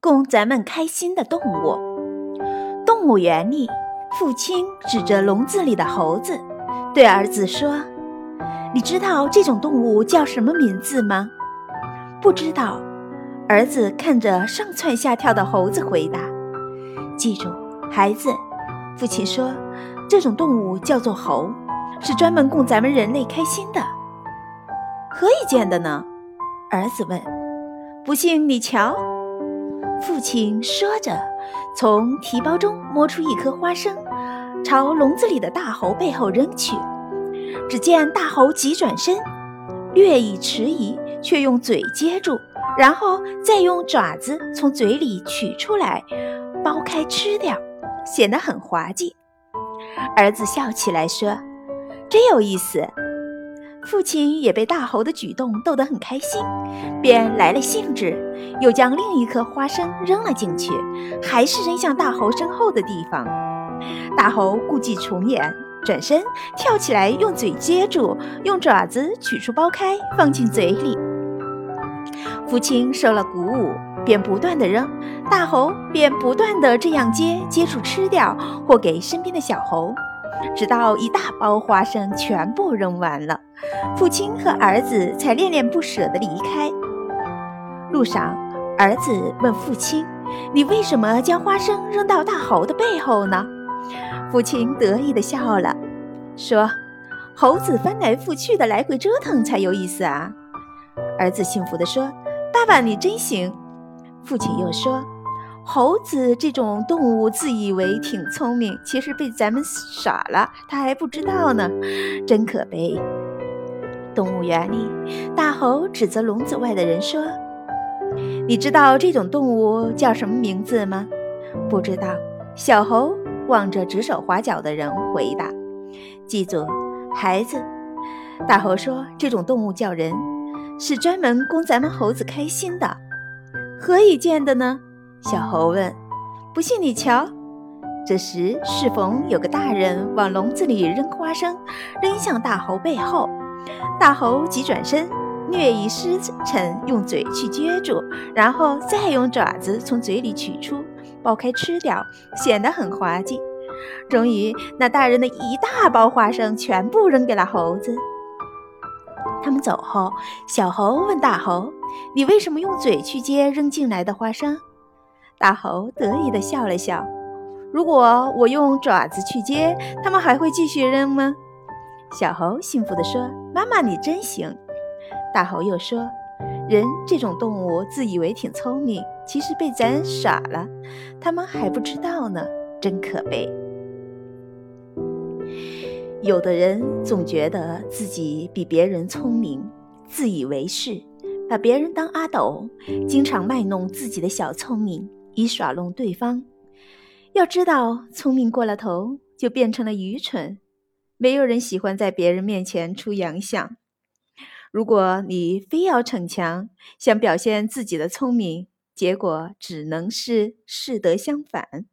供咱们开心的动物。动物园里，父亲指着笼子里的猴子，对儿子说：“你知道这种动物叫什么名字吗？”“不知道。”儿子看着上蹿下跳的猴子回答：“记住，孩子。”父亲说：“这种动物叫做猴，是专门供咱们人类开心的。何以见的呢？”儿子问。“不信你瞧。”父亲说着，从提包中摸出一颗花生，朝笼子里的大猴背后扔去。只见大猴急转身，略一迟疑，却用嘴接住，然后再用爪子从嘴里取出来，剥开吃掉。显得很滑稽，儿子笑起来说：“真有意思。”父亲也被大猴的举动逗得很开心，便来了兴致，又将另一颗花生扔了进去，还是扔向大猴身后的地方。大猴故伎重演，转身跳起来，用嘴接住，用爪子取出剥开，放进嘴里。父亲受了鼓舞。便不断地扔，大猴便不断地这样接，接住吃掉，或给身边的小猴，直到一大包花生全部扔完了，父亲和儿子才恋恋不舍地离开。路上，儿子问父亲：“你为什么将花生扔到大猴的背后呢？”父亲得意地笑了，说：“猴子翻来覆去的来回折腾才有意思啊。”儿子幸福地说：“爸爸，你真行。”父亲又说：“猴子这种动物自以为挺聪明，其实被咱们耍了，他还不知道呢，真可悲。”动物园里，大猴指责笼子外的人说：“你知道这种动物叫什么名字吗？”“不知道。”小猴望着指手画脚的人回答：“记住，孩子。”大猴说：“这种动物叫人，是专门供咱们猴子开心的。”何以见得呢？小猴问。不信你瞧。这时适逢有个大人往笼子里扔花生，扔向大猴背后。大猴急转身，略一失沉，用嘴去接住，然后再用爪子从嘴里取出，剥开吃掉，显得很滑稽。终于，那大人的一大包花生全部扔给了猴子。他们走后，小猴问大猴：“你为什么用嘴去接扔进来的花生？”大猴得意地笑了笑：“如果我用爪子去接，他们还会继续扔吗？”小猴幸福地说：“妈妈，你真行。”大猴又说：“人这种动物自以为挺聪明，其实被咱耍了，他们还不知道呢，真可悲。”有的人总觉得自己比别人聪明，自以为是，把别人当阿斗，经常卖弄自己的小聪明，以耍弄对方。要知道，聪明过了头就变成了愚蠢。没有人喜欢在别人面前出洋相。如果你非要逞强，想表现自己的聪明，结果只能是适得相反。